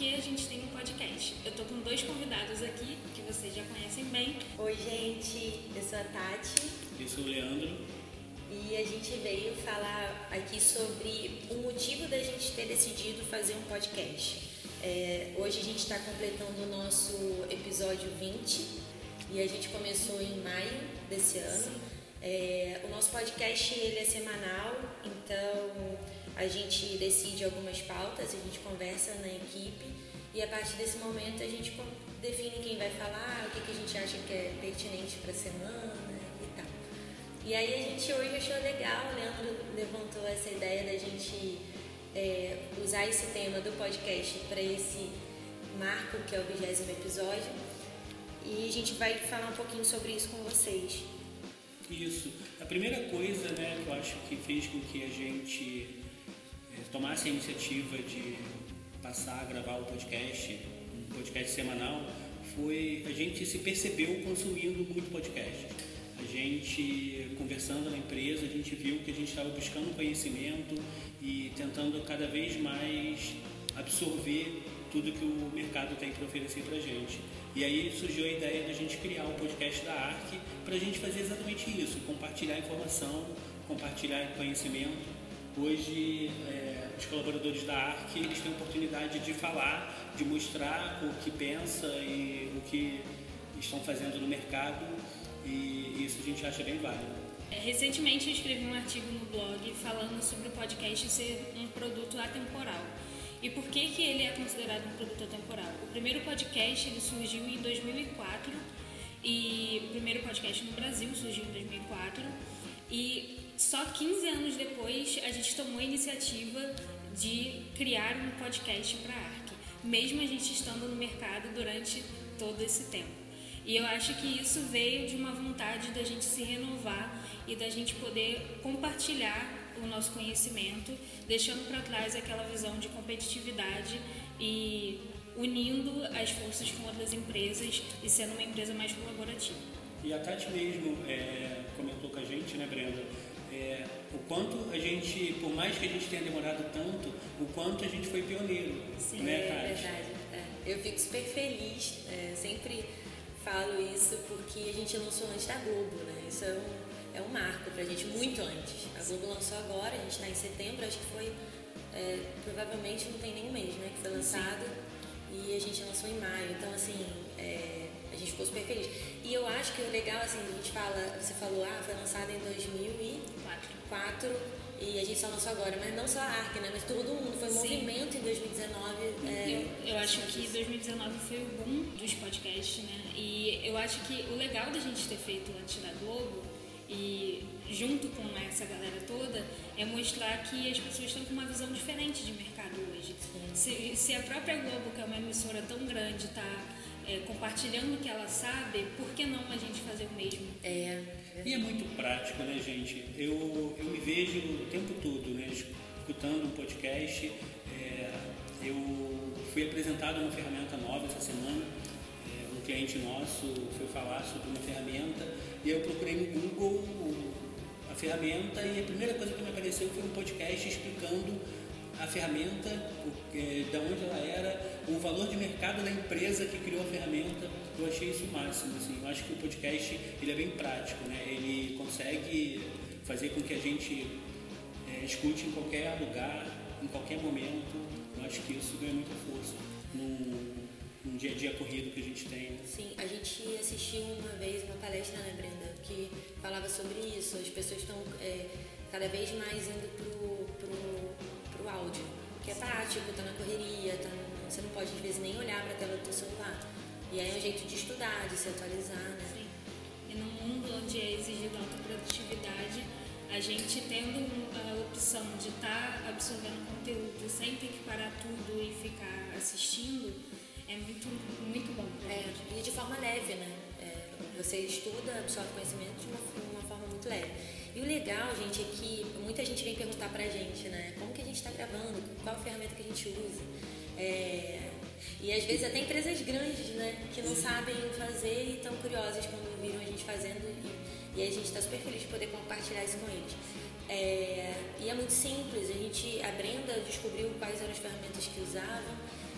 que a gente tem um podcast. Eu tô com dois convidados aqui que vocês já conhecem bem. Oi, gente, eu sou a Tati. Eu sou o Leandro. E a gente veio falar aqui sobre o motivo da gente ter decidido fazer um podcast. É, hoje a gente está completando o nosso episódio 20 e a gente começou em maio desse ano. É, o nosso podcast ele é semanal, então a gente decide algumas pautas, a gente conversa na equipe e a partir desse momento a gente define quem vai falar, o que, que a gente acha que é pertinente para a semana e tal. E aí a gente hoje achou legal, o Leandro levantou essa ideia da gente é, usar esse tema do podcast para esse marco que é o vigésimo episódio e a gente vai falar um pouquinho sobre isso com vocês. Isso. A primeira coisa né, que eu acho que fez com que a gente tomasse a iniciativa de passar a gravar o podcast, um podcast semanal, foi a gente se percebeu consumindo muito podcast. A gente, conversando na empresa, a gente viu que a gente estava buscando conhecimento e tentando cada vez mais absorver tudo que o mercado tem para oferecer para a gente. E aí surgiu a ideia de a gente criar o um podcast da ARC para a gente fazer exatamente isso, compartilhar informação, compartilhar conhecimento. Hoje, é, os colaboradores da ARC eles têm a oportunidade de falar, de mostrar o que pensa e o que estão fazendo no mercado e isso a gente acha bem válido. É, recentemente eu escrevi um artigo no blog falando sobre o podcast ser um produto atemporal. E por que, que ele é considerado um produto atemporal? O primeiro podcast ele surgiu em 2004 e o primeiro podcast no Brasil surgiu em 2004 e só 15 anos depois a gente tomou a iniciativa de criar um podcast para a ARC, mesmo a gente estando no mercado durante todo esse tempo. E eu acho que isso veio de uma vontade da gente se renovar e da gente poder compartilhar o nosso conhecimento, deixando para trás aquela visão de competitividade e unindo as forças com outras empresas e sendo uma empresa mais colaborativa. E a Tati mesmo é, comentou com a gente, né, Brenda, é, o quanto a gente, por mais que a gente tenha demorado tanto, o quanto a gente foi pioneiro. Sim, né, é verdade. É. Eu fico super feliz, é, sempre falo isso porque a gente lançou antes da Globo, né? Isso é um é um marco para a gente, muito antes. A Globo lançou agora, a gente está em setembro, acho que foi, é, provavelmente não tem nem um mês, né, que foi lançado. Sim. E a gente lançou em maio, então assim, é, gente ficou super feliz. E eu acho que o legal, assim, a gente fala, você falou, ah, foi lançado em 2004 e a gente só lançou agora, mas não só a ARC, né? Mas todo mundo, foi um movimento em 2019. É, eu, eu acho que 2019 foi o boom dos podcasts, né? E eu acho que o legal da gente ter feito antes da Globo e junto com essa galera toda é mostrar que as pessoas estão com uma visão diferente de mercado hoje. Se, se, a própria Globo, que é uma emissora tão grande, está é, compartilhando o que ela sabe, por que não a gente fazer o mesmo? É. E é muito prático, né, gente? Eu, eu me vejo o tempo todo, né, escutando um podcast. É, eu fui apresentado uma ferramenta nova essa semana. É, um cliente nosso foi falar sobre uma ferramenta e eu procurei no Google a ferramenta e a primeira coisa que me apareceu foi um podcast explicando a ferramenta, de onde ela era, o valor de mercado da empresa que criou a ferramenta. Eu achei isso o máximo. Assim. Eu acho que o podcast ele é bem prático, né? ele consegue fazer com que a gente é, escute em qualquer lugar, em qualquer momento. Eu acho que isso ganha muita força. No, um dia a dia corrido que a gente tem. Sim, a gente assistiu uma vez uma palestra, né, Brenda, que falava sobre isso. As pessoas estão é, cada vez mais indo pro, pro, pro áudio, que é prático, tá na correria, tá, você não pode às vezes nem olhar para a tela do seu celular. E aí é um jeito de estudar, de se atualizar, né? Sim. E num mundo onde é exigida alta produtividade, a gente tendo a opção de estar tá absorvendo conteúdo sem ter que parar tudo e ficar assistindo, é muito, muito bom. É, e de forma leve, né? É, você estuda, absorve conhecimento de uma, uma forma muito leve. E o legal, gente, é que muita gente vem perguntar pra gente, né? Como que a gente está gravando? Qual ferramenta que a gente usa? É, e às vezes até empresas grandes, né? Que não sabem fazer e estão curiosas quando viram a gente fazendo. E, e a gente está super feliz de poder compartilhar isso com eles. É, e é muito simples, a gente, a Brenda descobriu quais eram as ferramentas que usavam,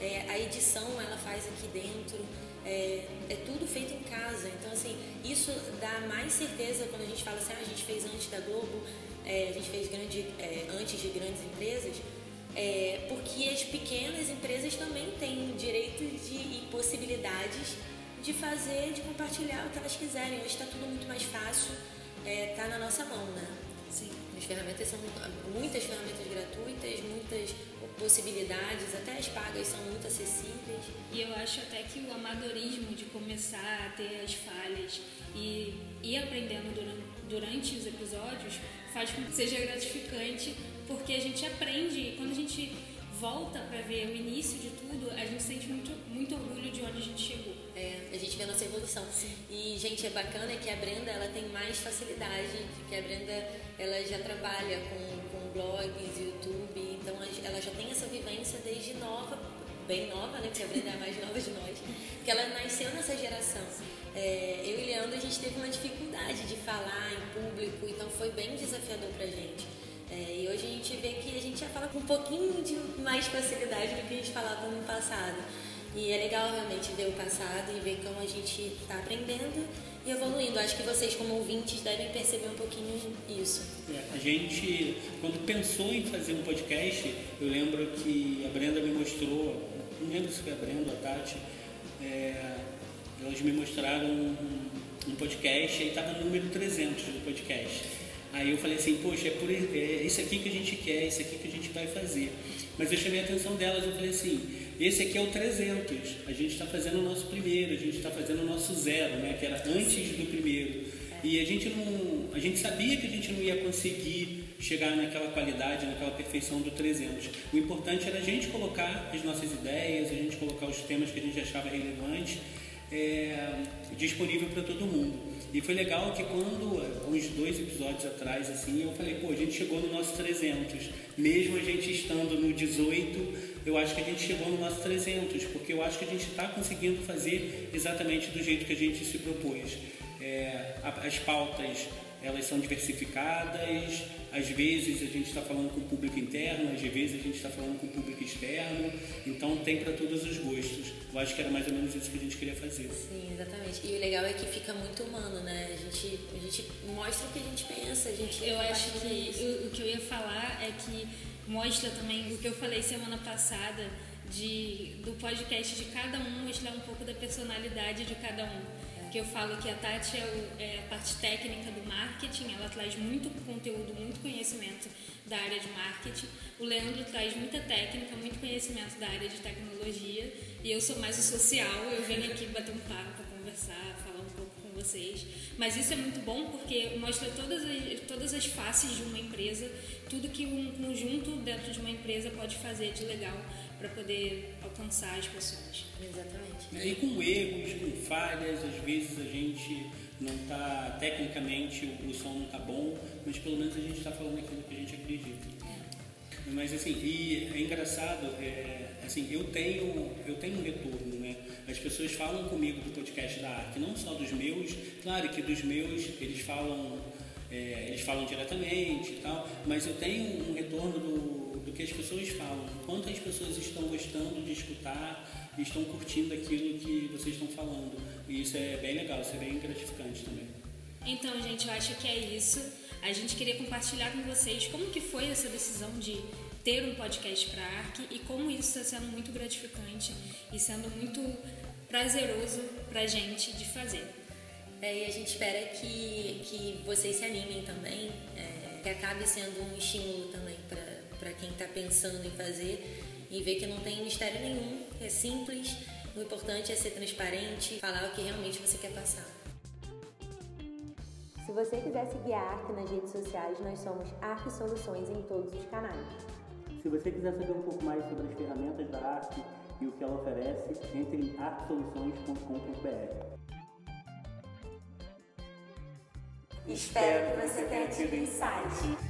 é, a edição ela faz aqui dentro, é, é, tudo feito em casa. Então, assim, isso dá mais certeza quando a gente fala assim, ah, a gente fez antes da Globo, é, a gente fez grande, é, antes de grandes empresas, é, porque as pequenas empresas também têm direito de, e possibilidades de fazer, de compartilhar o que elas quiserem. Hoje está tudo muito mais fácil, está é, na nossa mão, né? Sim. As ferramentas são muitas ferramentas gratuitas, muitas possibilidades, até as pagas são muito acessíveis. E eu acho até que o amadorismo de começar a ter as falhas e ir aprendendo durante, durante os episódios faz com que seja gratificante, porque a gente aprende, quando a gente volta para ver o início de tudo, a gente sente muito, muito orgulho de onde a gente chegou. É, a gente vê a nossa evolução. Sim. E, gente, é bacana que a Brenda ela tem mais facilidade, que a Brenda ela já trabalha com, com blogs, YouTube, então ela já tem essa vivência desde nova, bem nova, né? Porque a Brenda é a mais nova de nós, que ela nasceu nessa geração. É, eu e Leandro, a gente teve uma dificuldade de falar em público, então foi bem desafiador pra gente. É, e hoje a gente vê que a gente já fala com um pouquinho de mais facilidade do que a gente falava no passado. E é legal realmente ver o passado e ver como a gente está aprendendo e evoluindo. Acho que vocês, como ouvintes, devem perceber um pouquinho isso. É, a gente, quando pensou em fazer um podcast, eu lembro que a Brenda me mostrou, não lembro se foi a Brenda ou a Tati, é, elas me mostraram um, um podcast e estava no número 300 do podcast. Aí eu falei assim, poxa, é, por, é isso aqui que a gente quer, é isso aqui que a gente vai fazer. Mas eu chamei a atenção delas, eu falei assim, esse aqui é o 300, a gente está fazendo o nosso primeiro, a gente está fazendo o nosso zero, né, que era antes do primeiro. E a gente não, a gente sabia que a gente não ia conseguir chegar naquela qualidade, naquela perfeição do 300. O importante era a gente colocar as nossas ideias, a gente colocar os temas que a gente achava relevantes é, disponível para todo mundo. E foi legal que quando, uns dois episódios atrás, assim, eu falei, pô, a gente chegou no nosso 300. Mesmo a gente estando no 18, eu acho que a gente chegou no nosso 300, porque eu acho que a gente está conseguindo fazer exatamente do jeito que a gente se propôs. É, as pautas elas são diversificadas, às vezes a gente está falando com o público interno, às vezes a gente está falando com o público externo, então tem para todos os gostos. Eu acho que era mais ou menos isso que a gente queria fazer. Sim, exatamente. E o legal é que fica muito humano, né? A gente, a gente mostra o que a gente pensa, a gente. Eu acho que o, o que eu ia falar é que mostra também o que eu falei semana passada de, do podcast de cada um, mostrar um pouco da personalidade de cada um eu falo que a Tati é, o, é, a parte técnica do marketing, ela traz muito conteúdo, muito conhecimento da área de marketing. O Leandro traz muita técnica, muito conhecimento da área de tecnologia. E eu sou mais o social, eu venho aqui bater um papo, conversar, falar um pouco com vocês. Mas isso é muito bom porque mostra todas as, todas as faces de uma empresa, tudo que um conjunto dentro de uma empresa pode fazer de legal para poder alcançar as pessoas. Exatamente. E com erros, com falhas, às vezes a gente não está, tecnicamente o, o som não está bom, mas pelo menos a gente está falando aquilo que a gente acredita. É. Mas assim, e é engraçado, é, assim, eu tenho, eu tenho um retorno, né? As pessoas falam comigo do podcast da Arc, não só dos meus, claro que dos meus eles falam, é, eles falam diretamente e tal, mas eu tenho um retorno do do que as pessoas falam, quanto as pessoas estão gostando de escutar e estão curtindo aquilo que vocês estão falando. E isso é bem legal, isso é bem gratificante também. Então, gente, eu acho que é isso. A gente queria compartilhar com vocês como que foi essa decisão de ter um podcast para ARC e como isso está sendo muito gratificante e sendo muito prazeroso para a gente de fazer. É, e a gente espera que, que vocês se animem também, é, que acabe sendo um estímulo também para para quem está pensando em fazer e ver que não tem mistério nenhum, é simples. O importante é ser transparente, falar o que realmente você quer passar. Se você quiser seguir a ARC nas redes sociais, nós somos ARC Soluções em todos os canais. Se você quiser saber um pouco mais sobre as ferramentas da ARC e o que ela oferece, entre em arcsoluções.com.br. Espero que você tenha tido insight.